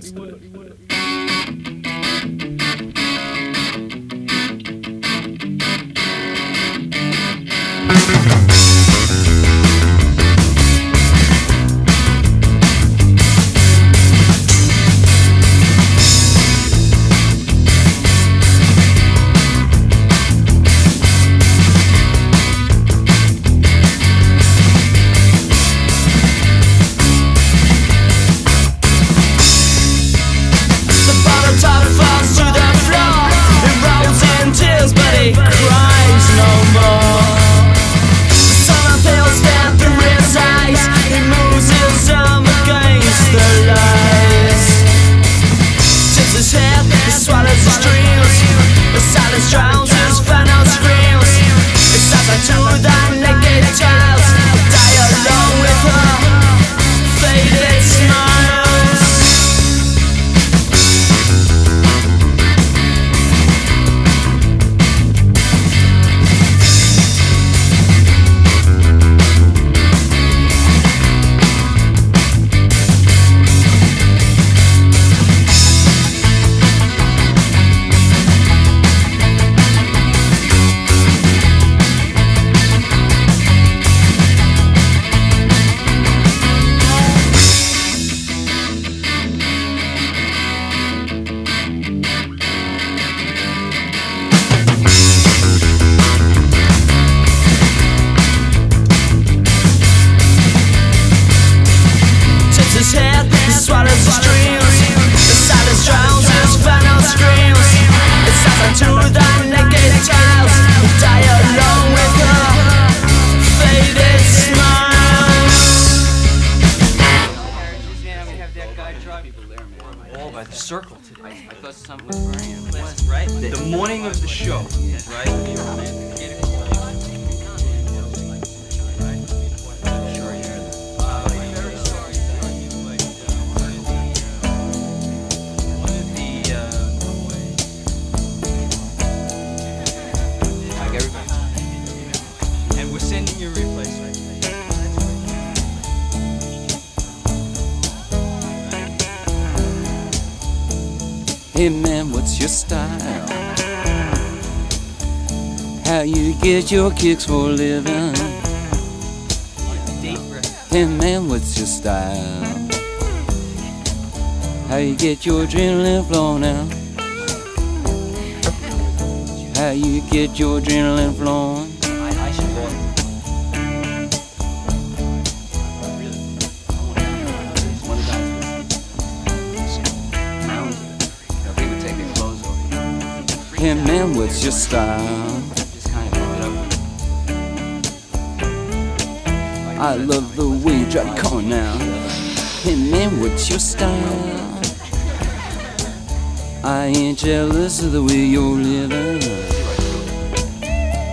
Pues, Sol. Your style? How you get your kicks for a living? Hey man, what's your style? How you get your adrenaline flowing now? How you get your adrenaline flowing? Man, what's your style? I love the way you drive the car now. Hey man, what's your style? I ain't jealous of the way you're living.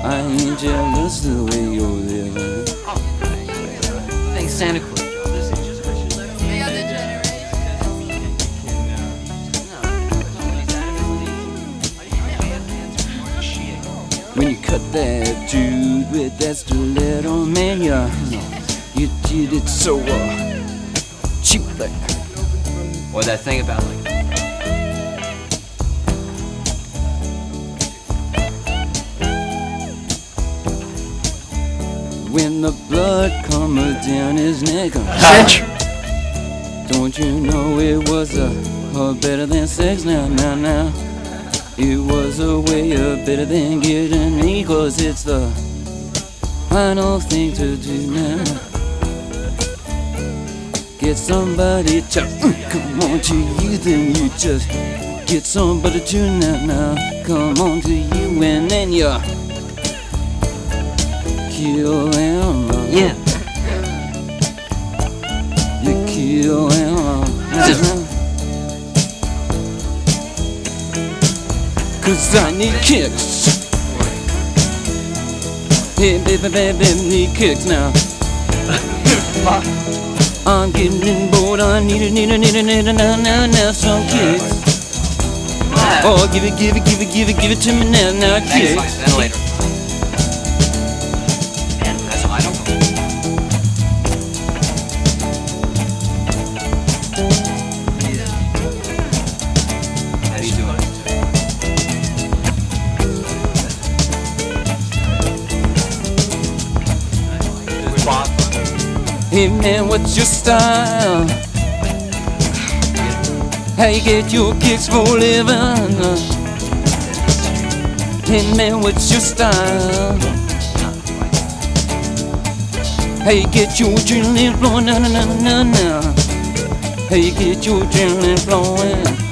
I ain't jealous of the way you're living. Thanks, Santa Claus. That dude with that stiletto, man, you, you did it so uh, cheaply. Or that thing about like When the blood comes down his neck, Cinch! don't you know it was a, a better than sex now, now, now. It was a way of better than getting me, cause it's the final thing to do now. Get somebody to uh, come on to you, then you just get somebody to now, now. Come on to you, and then you kill him. Yeah. You kill him. Cause I need kicks. Hey, baby, baby, need kicks now. I'm getting bored. I need it, need it, need it, need it now, now, now, some kicks. Oh, give it, give it, give it, give it, give it to me now, now, kicks. Hey man, what's your style? How you get your kicks for living? Hey man, what's your style? How you get your adrenaline flowing? Na na na na na. How you get your adrenaline flowing?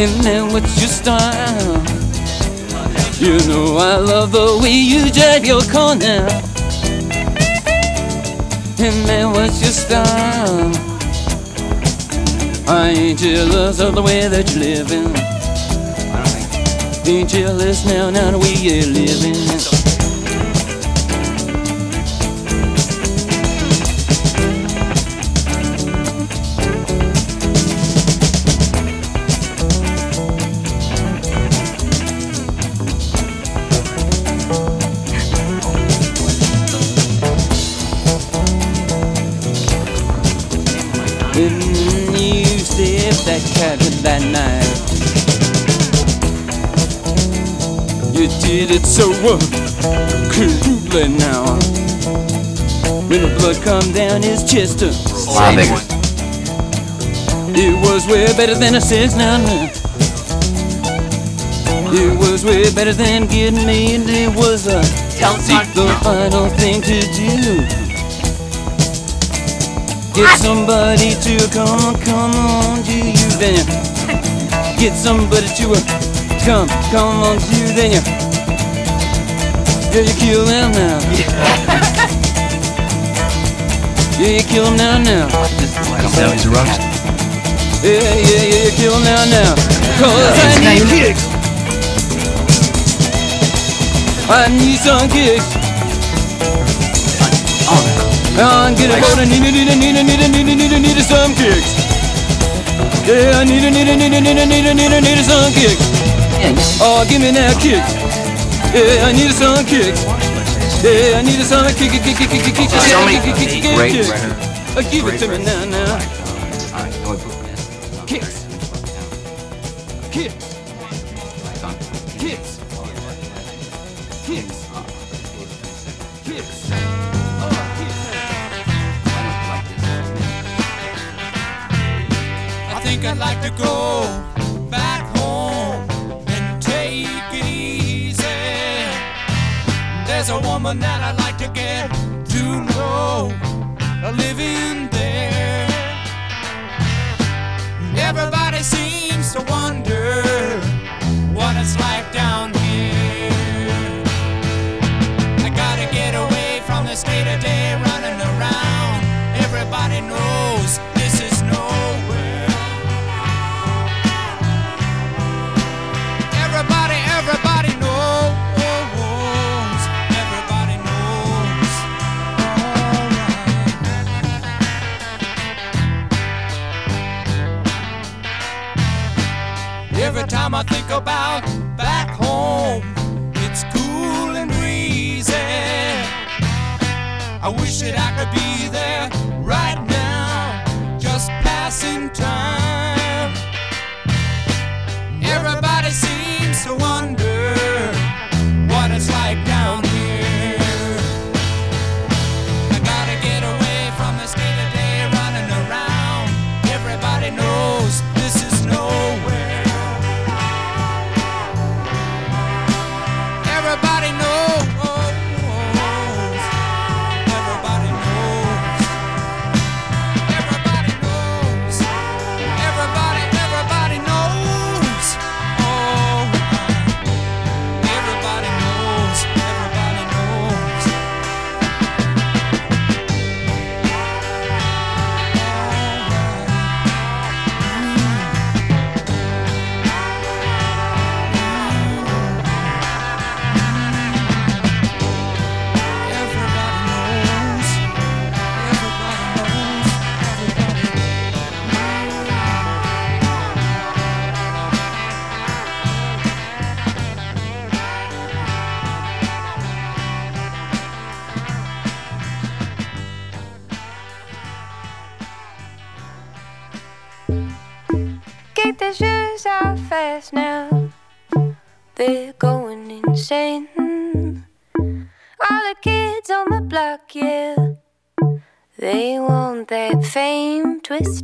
And then what's your style? You know I love the way you drive your car now. And then what's your style? I ain't jealous of the way that you're living. Ain't jealous now, now the way you're living. Did it so uh, cruelly now When the blood come down his chest uh, Slavic. It was way better than a six now now. It was way better than getting me and it was a uh, the final thing to do Get somebody to come, come on to you, then you get somebody to uh, come, come on to you, then you yeah, you kill them now. Yeah, you kill them now, now. Now he's a roast. Yeah, yeah, yeah, you kill them now, now. Cause I need kicks. I need some kicks. I'm getting need a, need a, need a, need a, need a, need a, need a, some kicks. Yeah, I need a, need a, need a, need a, need a, need a, need a, some kicks. Oh, give me that kick. Yeah, I need a some kicks. Yeah, I need a some kick, kick, kick, kick, kick, kick, kick, kick, kick, kick, kick, kick. Give it to me now, now. Kicks. Kicks. Kicks. Kicks. I think I'd like to go There's a woman that I'd like to get to know, living there. Everybody seems to wonder what it's like down here. I gotta get away from the state of day about back home, it's cool and breezy. I wish that I could be there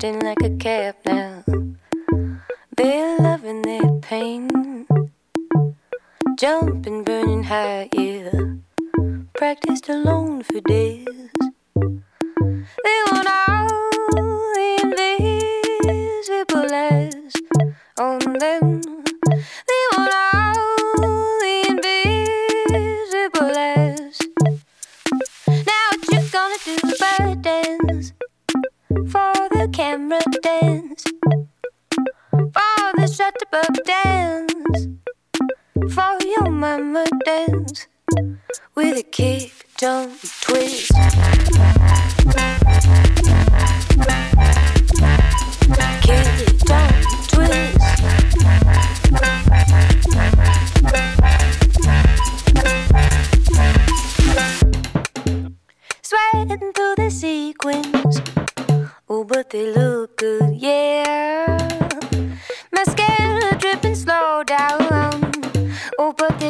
twisting like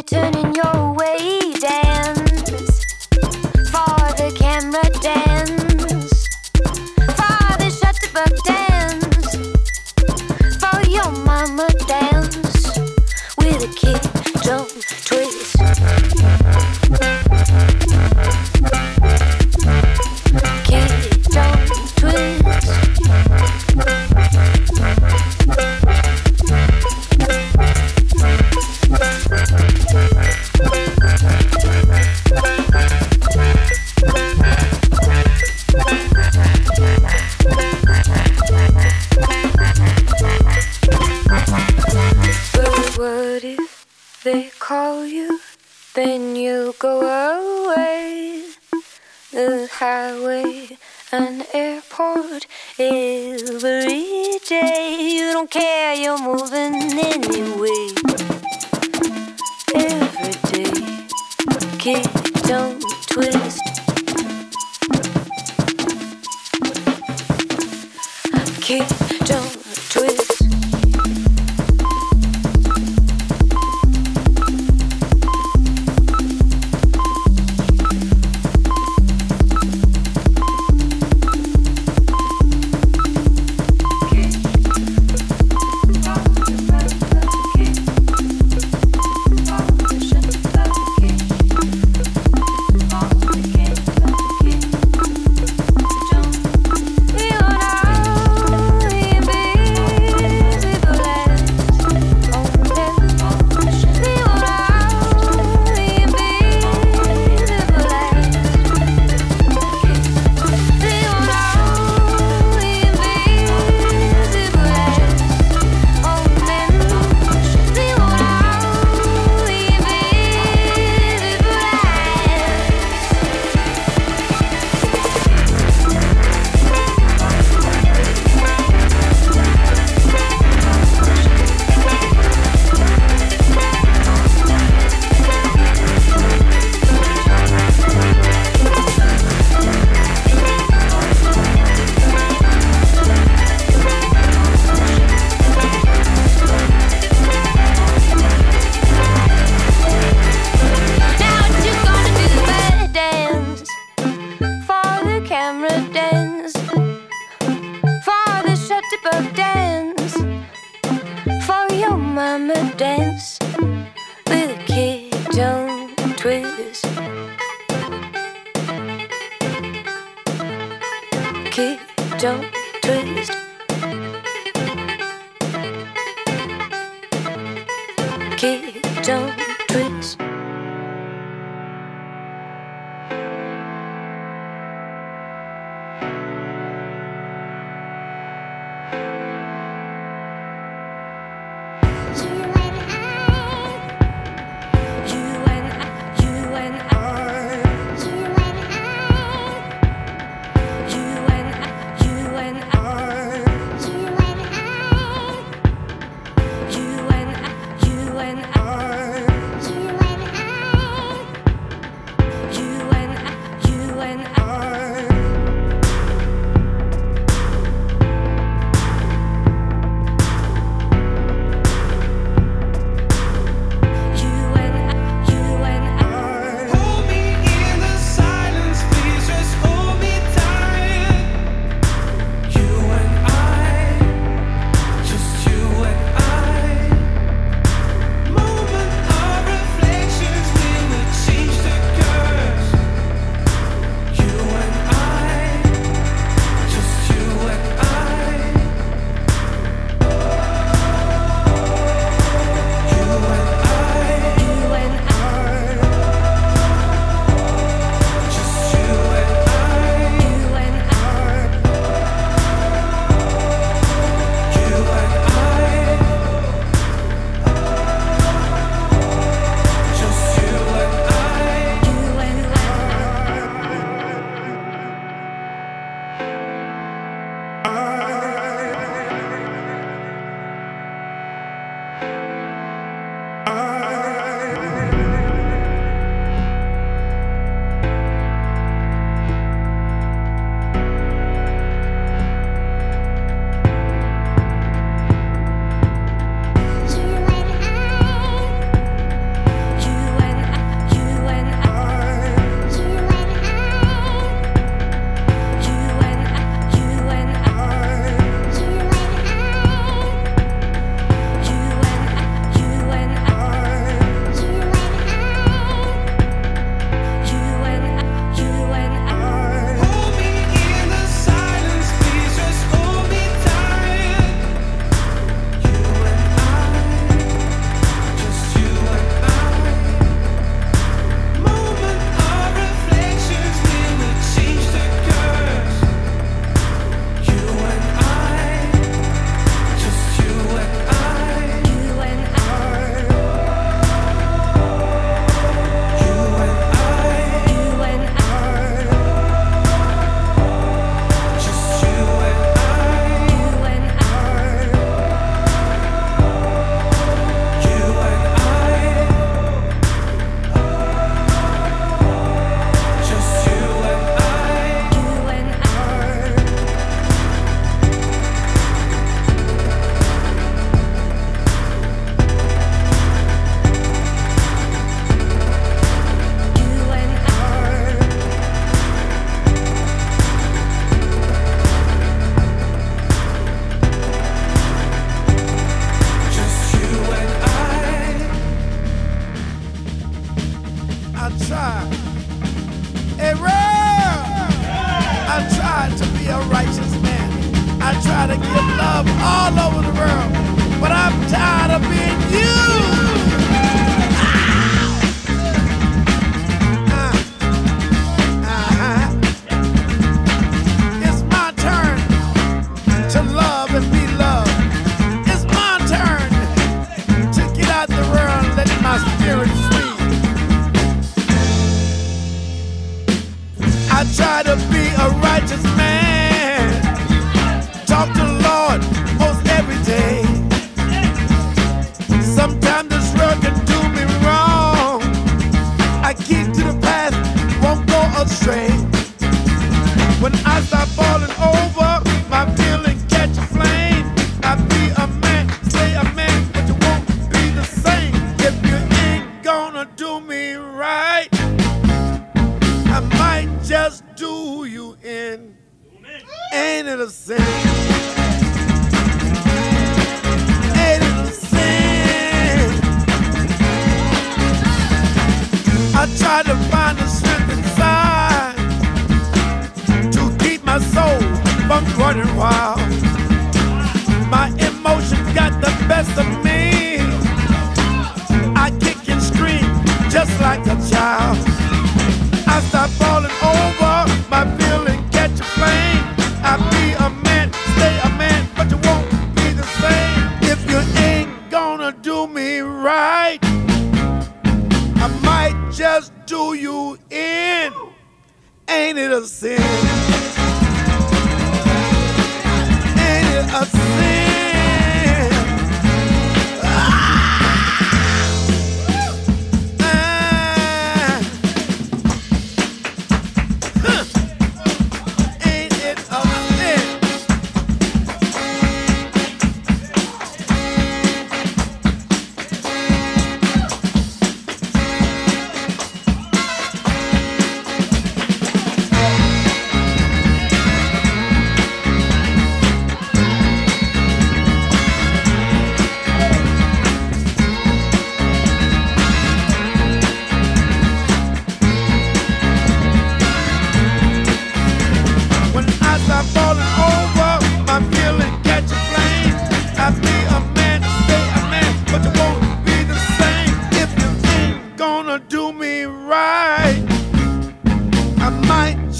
turning your way.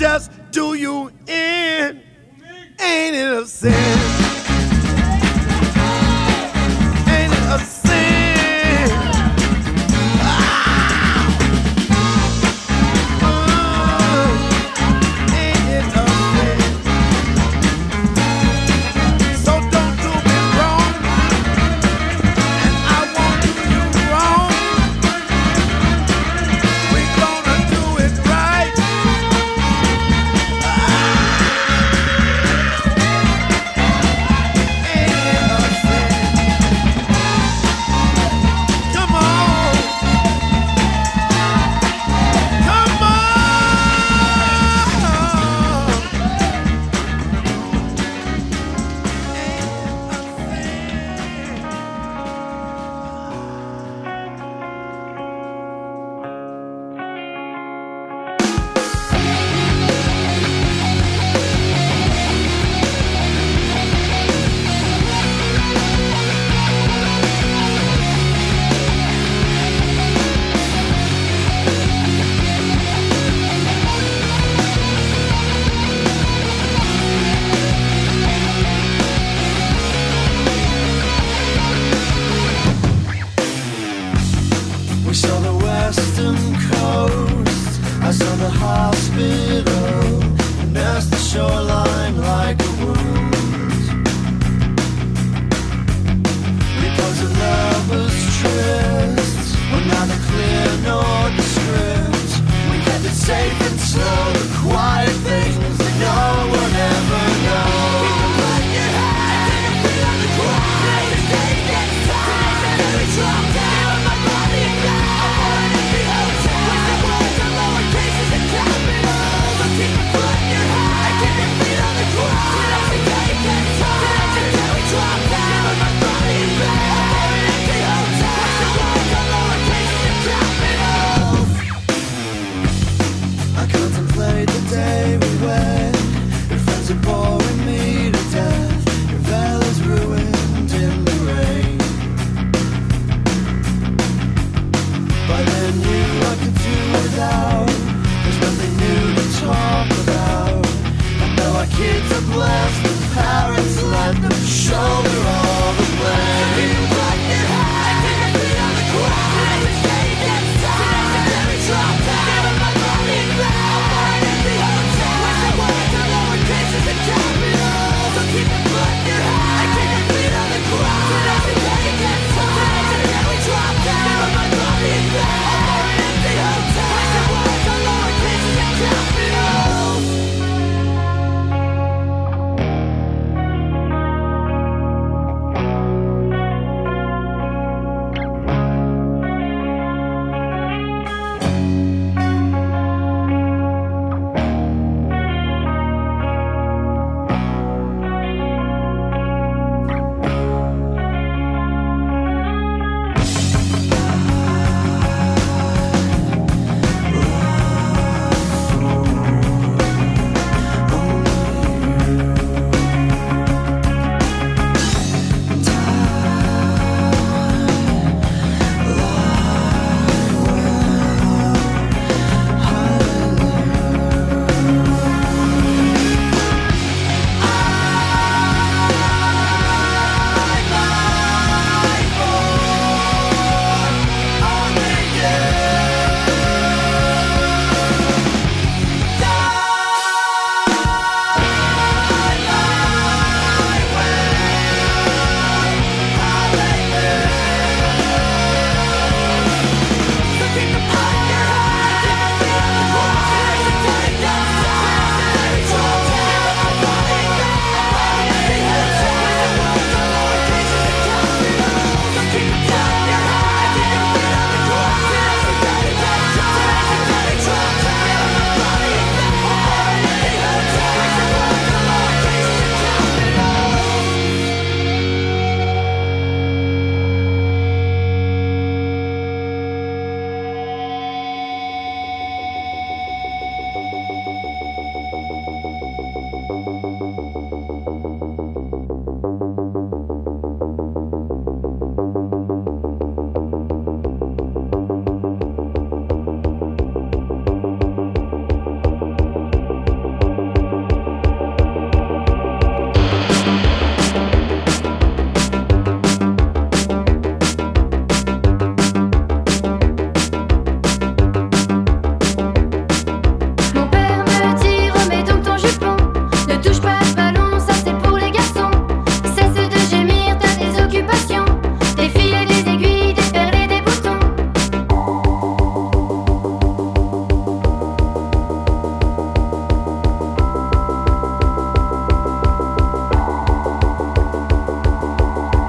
Just do you in. Ain't it a sin?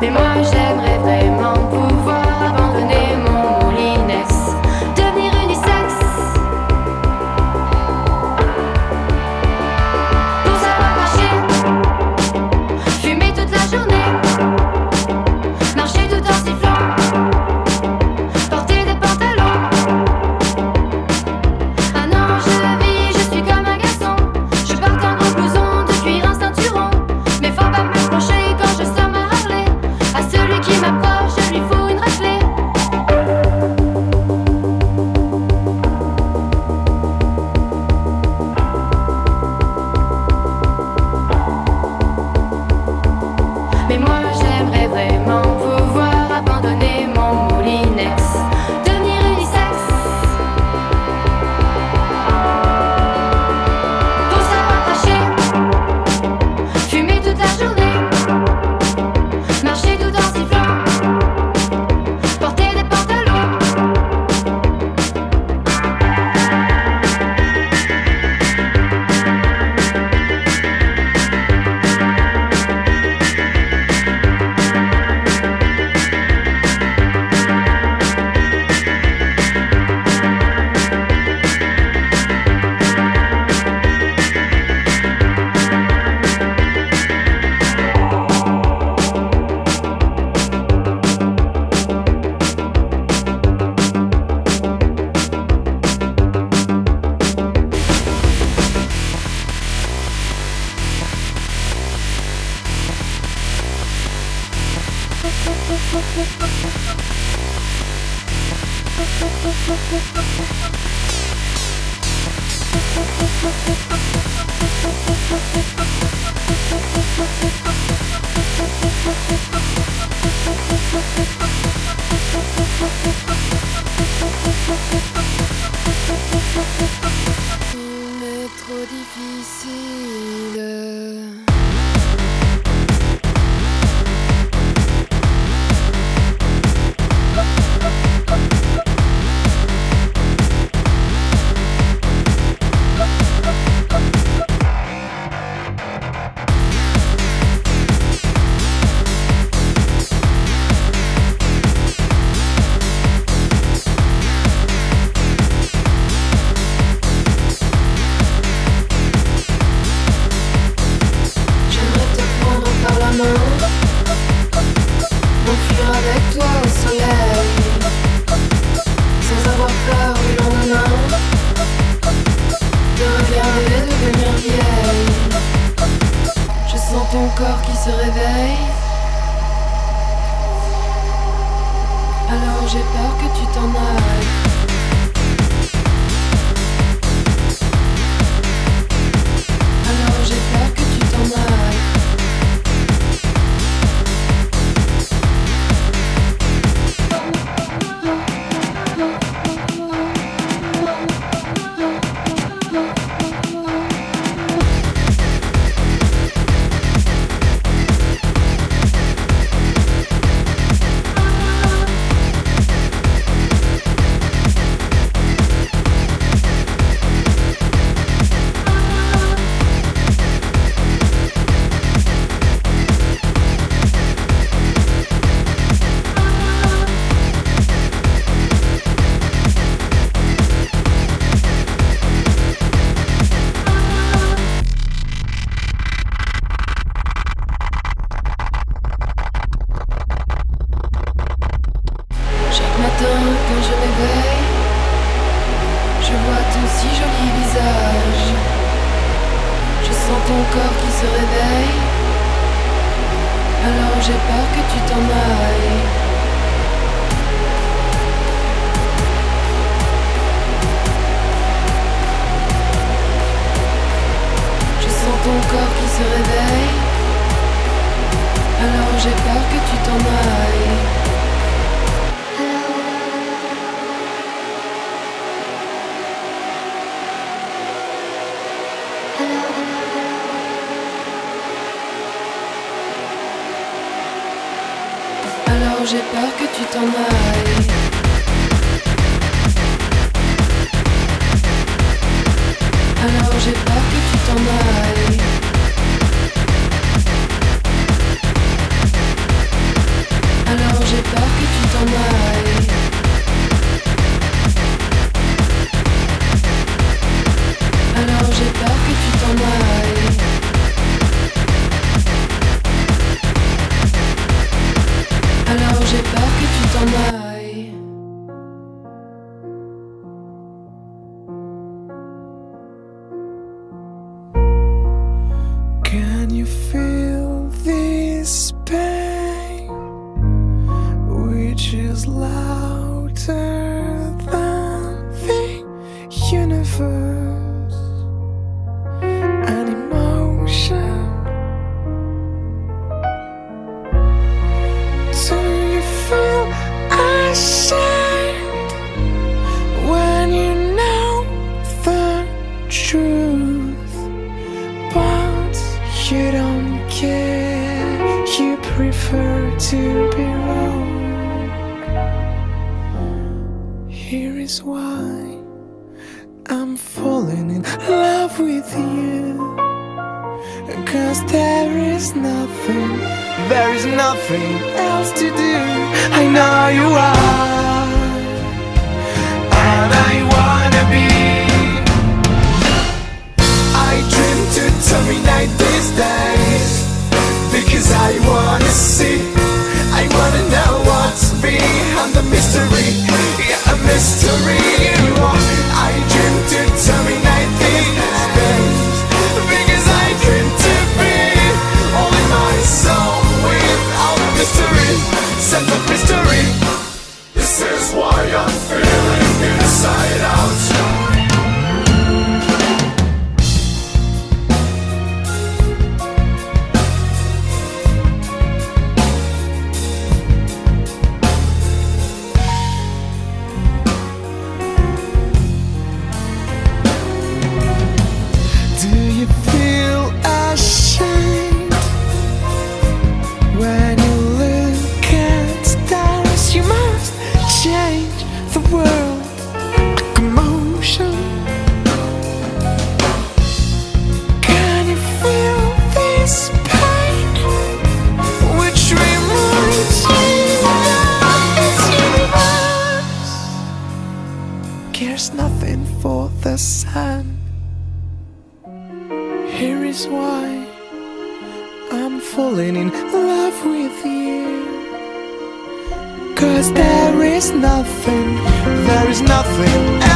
Et moi j'aimerais vraiment pouvoir. You. Sad. falling in love with you. Cause there is nothing, there is nothing else.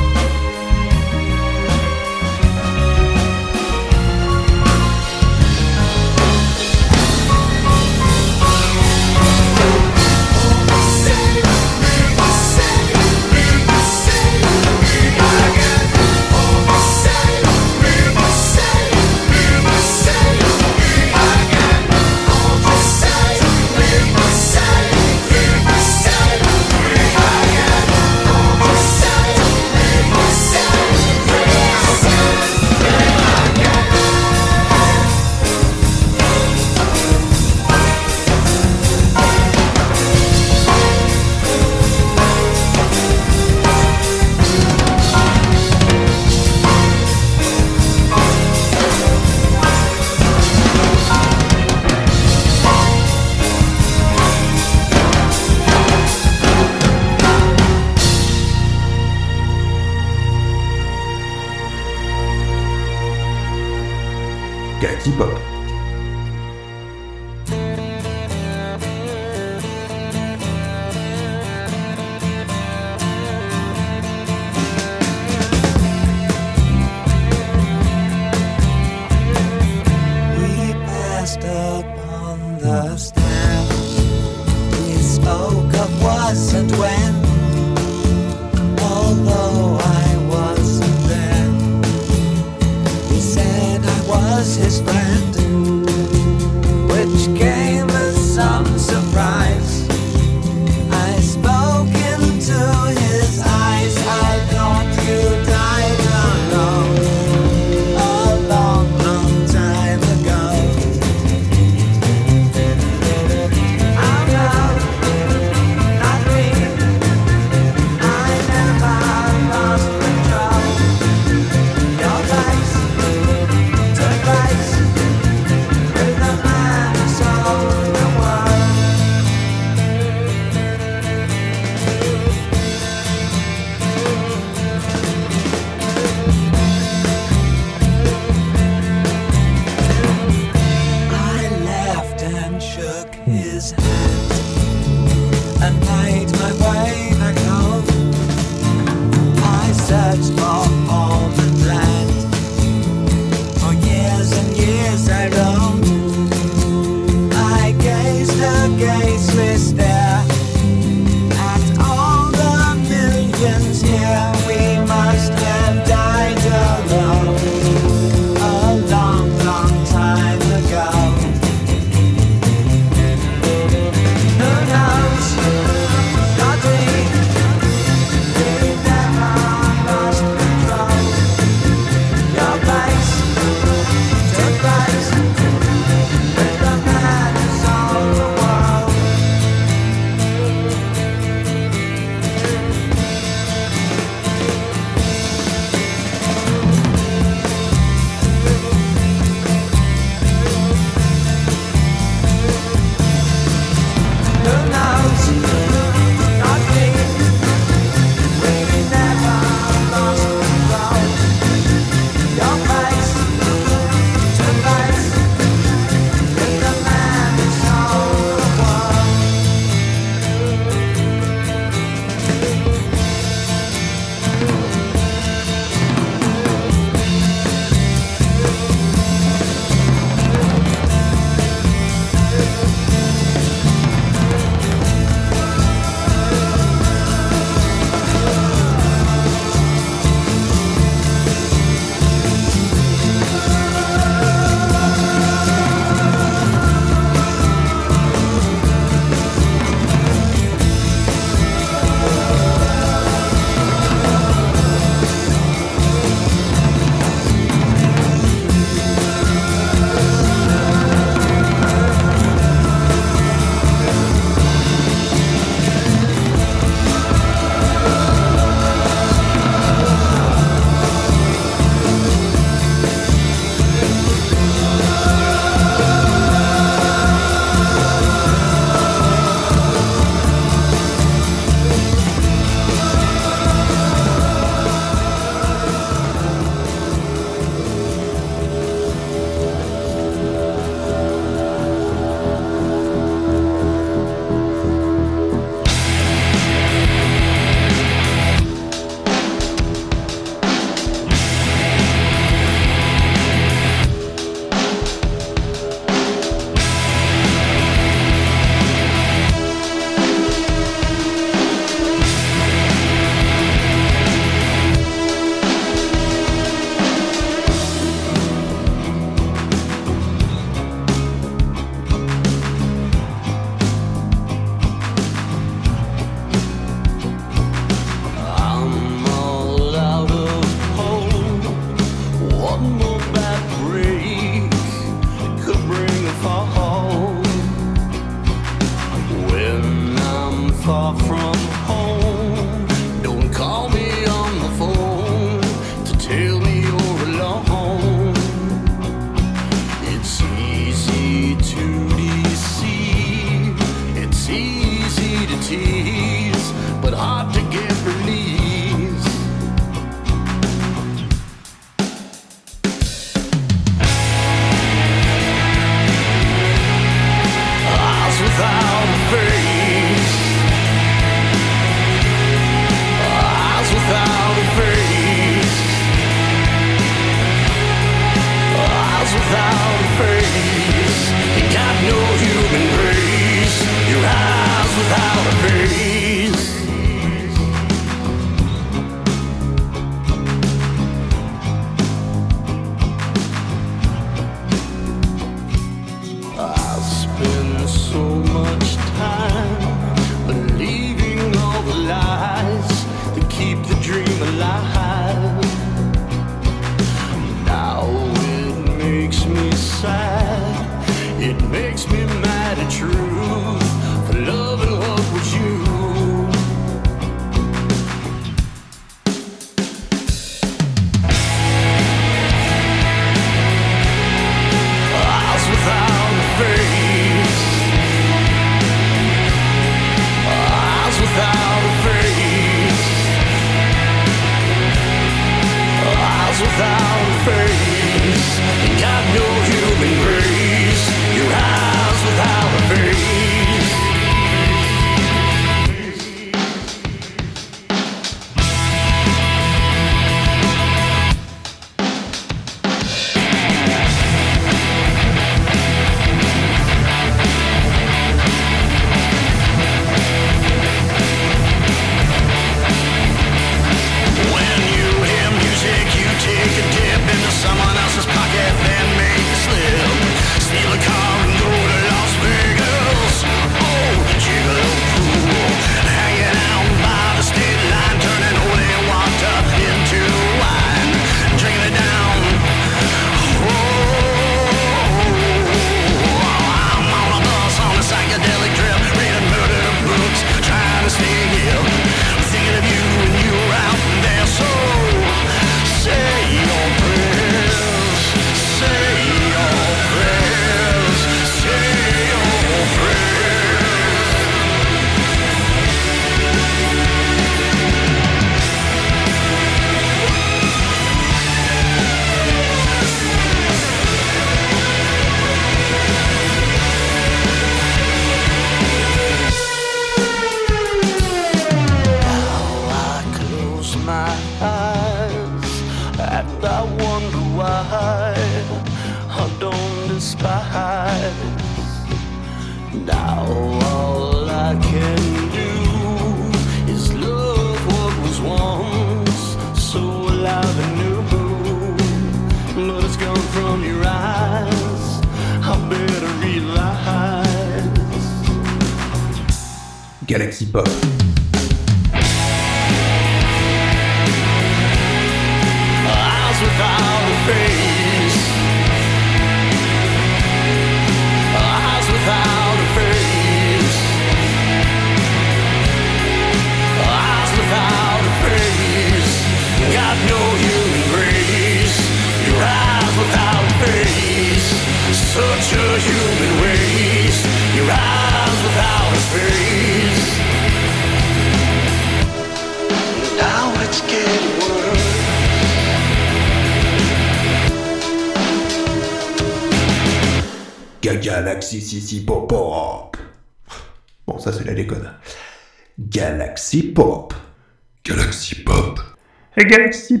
galaxies